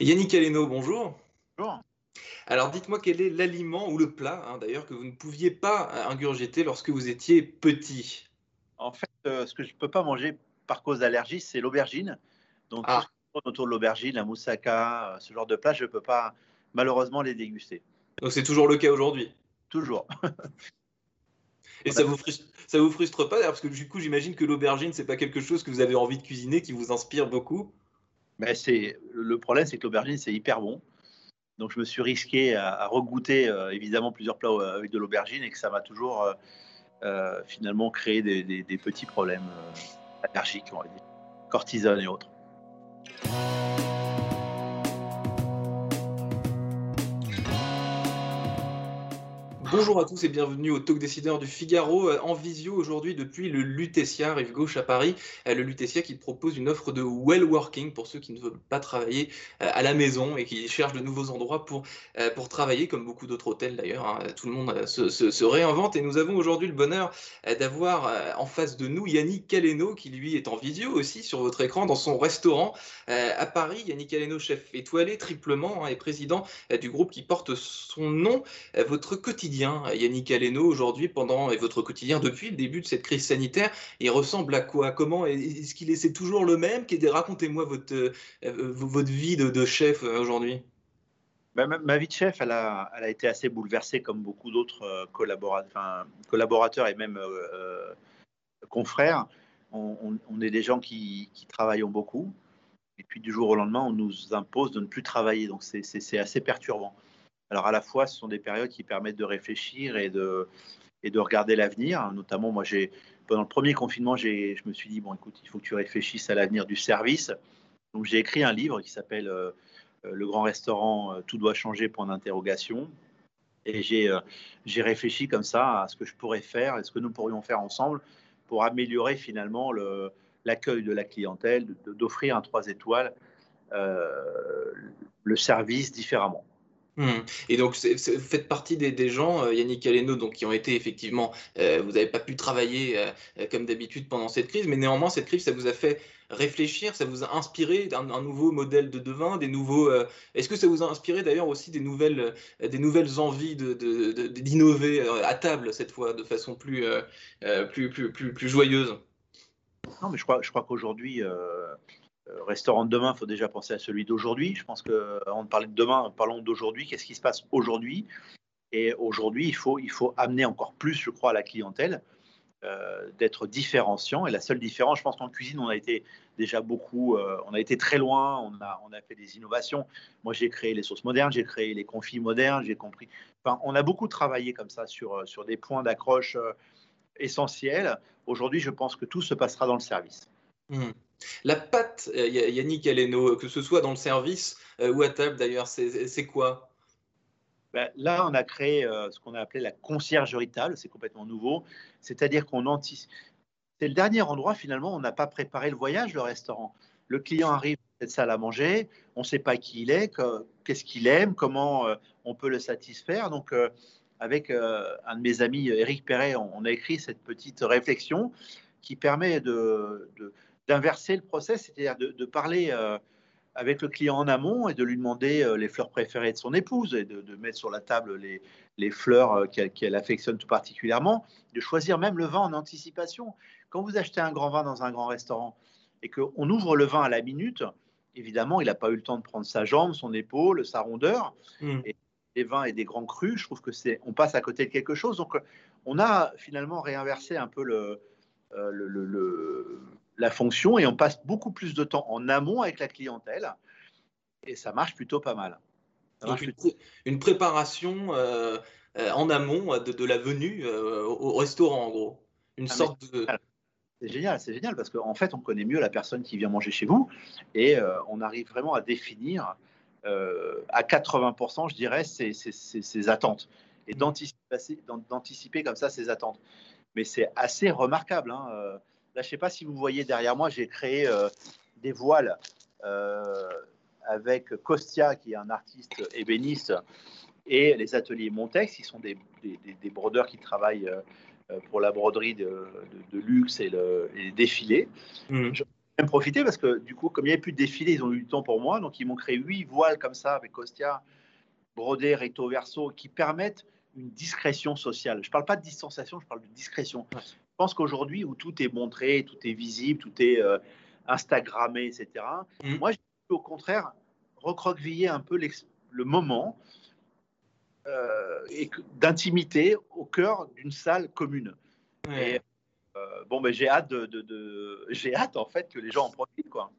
Yannick Aleno, bonjour. Bonjour. Alors dites-moi quel est l'aliment ou le plat, hein, d'ailleurs, que vous ne pouviez pas ingurgiter lorsque vous étiez petit? En fait, euh, ce que je ne peux pas manger par cause d'allergie, c'est l'aubergine. Donc, Ah. tout ce qui tourne autour de l'aubergine, la moussaka, euh, ce genre de plat, je ne peux pas malheureusement les déguster. Donc c'est toujours le cas aujourd'hui? Toujours. Et ça vous frustre, ça vous frustre pas d'ailleurs, parce que du coup j'imagine que l'aubergine c'est pas quelque chose que vous avez envie de cuisiner, qui vous inspire beaucoup? Mais c'est le problème, c'est que l'aubergine, c'est hyper bon. Donc, je me suis risqué à, à regoûter euh, évidemment plusieurs plats euh, avec de l'aubergine et que ça m'a toujours euh, finalement créé des, des- petits problèmes allergiques, on va dire, cortisone et autres. Bonjour à tous et bienvenue au Talk Décideur du Figaro euh, en visio aujourd'hui depuis le Lutetia, rive gauche à Paris. Euh, Le Lutetia qui propose une offre de well working pour ceux qui ne veulent pas travailler euh, à la maison et qui cherchent de nouveaux endroits pour, pour travailler, comme beaucoup d'autres hôtels d'ailleurs. hein. Tout le monde se, réinvente et nous avons aujourd'hui le bonheur d'avoir en face de nous Yannick Caleno qui lui est en visio aussi sur votre écran dans son restaurant à Paris. Yannick Caleno, chef étoilé triplement hein, et président du groupe qui porte son nom. Votre quotidien, Yannick Aleno, aujourd'hui, pendant et votre quotidien depuis le début de cette crise sanitaire, il ressemble à quoi? Comment Est-ce qu'il est, c'est toujours le même? Racontez-moi votre, euh, euh, votre vie de, chef euh, aujourd'hui. Bah, ma, vie de chef, elle a, elle a été assez bouleversée comme beaucoup d'autres euh, collaborateurs et même euh, euh, confrères. On, est des gens qui, qui travaillons beaucoup. Et puis du jour au lendemain, on nous impose de ne plus travailler. Donc c'est assez perturbant. Alors à la fois, ce sont des périodes qui permettent de réfléchir et de, et de regarder l'avenir. Notamment, moi, j'ai pendant le premier confinement, je me suis dit, bon, écoute, il faut que tu réfléchisses à l'avenir du service. Donc j'ai écrit un livre qui s'appelle... euh, le grand restaurant euh, Tout doit changer, point d'interrogation. Et j'ai euh, réfléchi comme ça à ce que je pourrais faire et ce que nous pourrions faire ensemble pour améliorer finalement le- l'accueil de la clientèle, d'offrir un 3 étoiles, euh, le service différemment. Hmm. Et donc, vous faites partie des, gens, euh, Yannick Aleno, donc, qui ont été effectivement, euh, vous n'avez pas pu travailler euh, comme d'habitude pendant cette crise, mais néanmoins, cette crise, ça vous a fait réfléchir, ça vous a inspiré un, un nouveau modèle de devin, des nouveaux. Est-ce que ça vous a inspiré d'ailleurs aussi des nouvelles, des nouvelles envies d'innover à table cette fois, de façon plus, plus, plus, plus, plus joyeuse? Non, mais je crois, je crois qu'aujourd'hui, restaurant de demain, il faut déjà penser à celui d'aujourd'hui. Je pense qu'avant de parler de demain, parlons d'aujourd'hui. Qu'est-ce qui se passe aujourd'hui? Et aujourd'hui, il faut, il faut amener encore plus, je crois, à la clientèle, euh, d'être différenciant. Et la seule différence, je pense qu'en cuisine, on a été déjà beaucoup, euh, on a été très loin, on a, on a fait des innovations. Moi, j'ai créé les sauces modernes, j'ai créé les confits modernes, j'ai compris. Enfin, on a beaucoup travaillé comme ça sur, euh, sur des points d'accroche euh, essentiels. Aujourd'hui, je pense que tout se passera dans le service. Hmm. La pâte, euh, Ya- Yannick Aleno, que ce soit dans le service euh, ou à table d'ailleurs, c'est quoi? Ben, là, on a créé euh, ce qu'on a appelé la conciergerie table. C'est complètement nouveau. C'est-à-dire qu'on anticipe. C'est le dernier endroit, finalement, on n'a pas préparé le voyage, le restaurant. Le client arrive cette salle à manger, on ne sait pas qui il est, que- qu'est-ce qu'il aime, comment euh, on peut le satisfaire. Donc, euh, avec euh, un de mes amis, Eric Perret, on, a écrit cette petite réflexion qui permet de- d'inverser le process, c'est-à-dire de, de parler euh, avec le client en amont et de lui demander euh, les fleurs préférées de son épouse et de, de mettre sur la table les, les fleurs euh, qu'elle, affectionne tout particulièrement, de choisir même le vin en anticipation. Quand vous achetez un grand vin dans un grand restaurant et qu'on ouvre le vin à la minute, évidemment, il n'a pas eu le temps de prendre sa jambe, son épaule, sa rondeur. Hmm. Des vins et des grands crus, je trouve que c'est, on passe à côté de quelque chose. Donc, on a finalement réinversé un peu le, le- le- le- la fonction et on passe beaucoup plus de temps en amont avec la clientèle et ça marche plutôt pas mal. Donc une, plutôt- pré- une préparation euh, euh, en amont de, de la venue euh, au, au restaurant, en gros. Une Ah, sorte de... C'est génial, c'est génial parce qu'en fait, on connaît mieux la personne qui vient manger chez vous et on arrive vraiment à définir à 80%, je dirais, ses, attentes et mmh. d'anticiper comme ça ses attentes. Mais c'est assez remarquable. Hein. Euh, là, je ne sais pas si vous voyez derrière moi, j'ai créé des voiles avec Kostia, qui est un artiste ébéniste, et les ateliers Montex, qui sont des, des brodeurs qui travaillent euh, pour la broderie de, luxe et, le, les défilés. Mmh. Je vais même profiter parce que du coup, comme il n'y avait plus de défilés, ils ont eu du temps pour moi. Donc, ils m'ont créé huit voiles comme ça avec Costia, brodés recto verso, qui permettent une discrétion sociale. Je ne parle pas de distanciation, je parle de discrétion. Je pense qu'aujourd'hui, où tout est montré, tout est visible, tout est euh, Instagrammé, etc., mmh. moi, j'ai au contraire recroqueviller un peu le moment euh, et d'intimité au cœur d'une salle commune. Et, euh, bon, ben, j'ai hâte, de, j'ai hâte en fait que les gens en profitent, quoi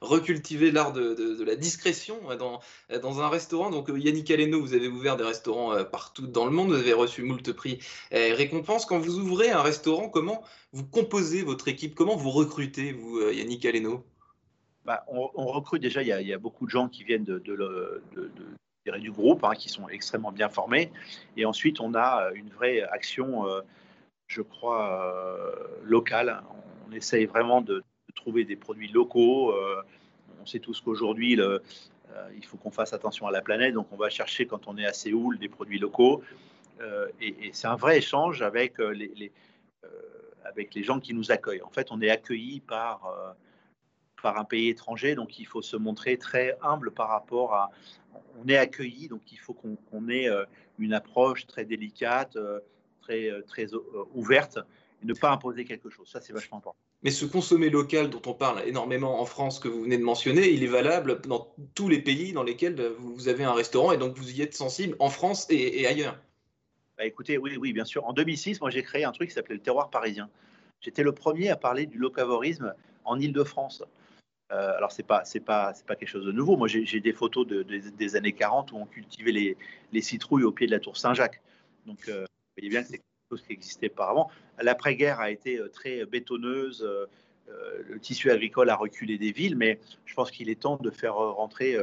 recultiver l'art de, la discrétion dans, un restaurant. Donc Yannick Aleno, vous avez ouvert des restaurants euh, partout dans le monde, vous avez reçu moult prix et récompenses. Quand vous ouvrez un restaurant, comment vous composez votre équipe? Comment vous recrutez, vous, Yannick Aleno? Bah, on, recrute déjà, il y, a, beaucoup de gens qui viennent de, du groupe, hein, qui sont extrêmement bien formés. Et ensuite, on a euh, une vraie action, euh, je crois, euh, locale. On essaye vraiment de, trouver des produits locaux. on sait tous qu'aujourd'hui, il faut qu'on fasse attention à la planète, donc on va chercher quand on est à Séoul des produits locaux. et, c'est un vrai échange avec les, gens qui nous accueillent. En fait, on est accueilli par un pays étranger, donc il faut se montrer très humble par rapport à, on est accueilli, donc il faut qu'on ait euh, une approche très délicate, euh, très, euh, très ouverte, et ne pas imposer quelque chose. Ça, c'est vachement important. Mais ce consommer local dont on parle énormément en France, que vous venez de mentionner, il est valable dans tous les pays dans lesquels vous avez un restaurant, et donc vous y êtes sensible en France et, ailleurs. Bah écoutez, oui, oui, bien sûr. En 2006, moi, j'ai créé un truc qui s'appelait le terroir parisien. J'étais le premier à parler du locavorisme en Ile-de-France. Euh, alors, ce n'est pas, pas, pas quelque chose de nouveau. Moi, j'ai des photos de, des années 40 où on cultivait les, les, citrouilles au pied de la tour Saint-Jacques. Donc, euh, vous voyez bien que c'est chose qui existait auparavant. L'après-guerre a été euh, très bétonneuse. le tissu agricole a reculé des villes, mais je pense qu'il est temps de faire rentrer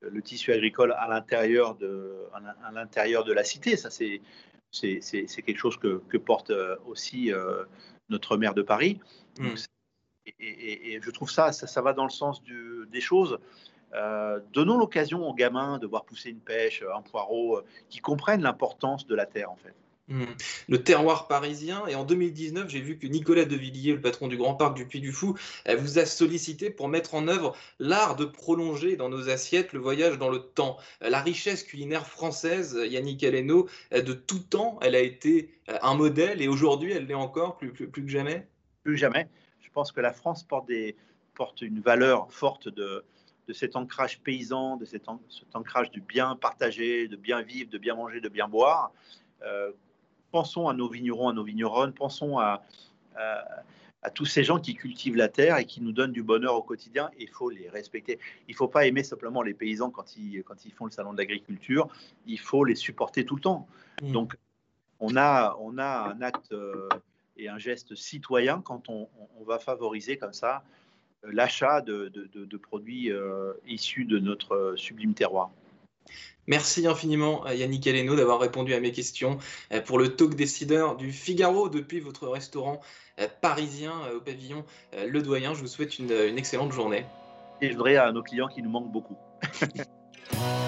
le tissu agricole à l'intérieur de, à l'intérieur de la cité. Ça, c'est, c'est, quelque chose que, que porte aussi notre maire de Paris. Mmh et, je trouve ça, ça, va dans le sens des choses. Euh, donnons l'occasion aux gamins de voir pousser une pêche, un poireau, euh, qui comprennent l'importance de la terre en fait. Mmh. Le terroir parisien. Et en 2019, j'ai vu que Nicolas Devilliers, le patron du Grand Parc du Puy du Fou, vous a sollicité pour mettre en œuvre l'art de prolonger dans nos assiettes le voyage dans le temps. La richesse culinaire française, Yannick Aleno, de tout temps, elle a été un modèle et aujourd'hui, elle l'est encore plus, que jamais? Plus jamais. Je pense que la France porte, une valeur forte de, cet ancrage paysan, de cet, ancrage du bien partagé, de bien vivre, de bien manger, de bien boire. Euh, pensons à nos vignerons, à nos vigneronnes, pensons à, à, tous ces gens qui cultivent la terre et qui nous donnent du bonheur au quotidien. Il faut les respecter. Il ne faut pas aimer simplement les paysans quand ils, quand ils font le salon de l'agriculture. Il faut les supporter tout le temps. Mmh. Donc, on a, on a un acte euh, et un geste citoyen quand on, va favoriser comme ça euh, l'achat de, produits euh, issus de notre sublime terroir. Merci infiniment Yannick Aleno d'avoir répondu à mes questions pour le talk décideur du Figaro depuis votre restaurant parisien au pavillon Le Doyen. Je vous souhaite une, une excellente journée. Et je voudrais à nos clients qui nous manquent beaucoup.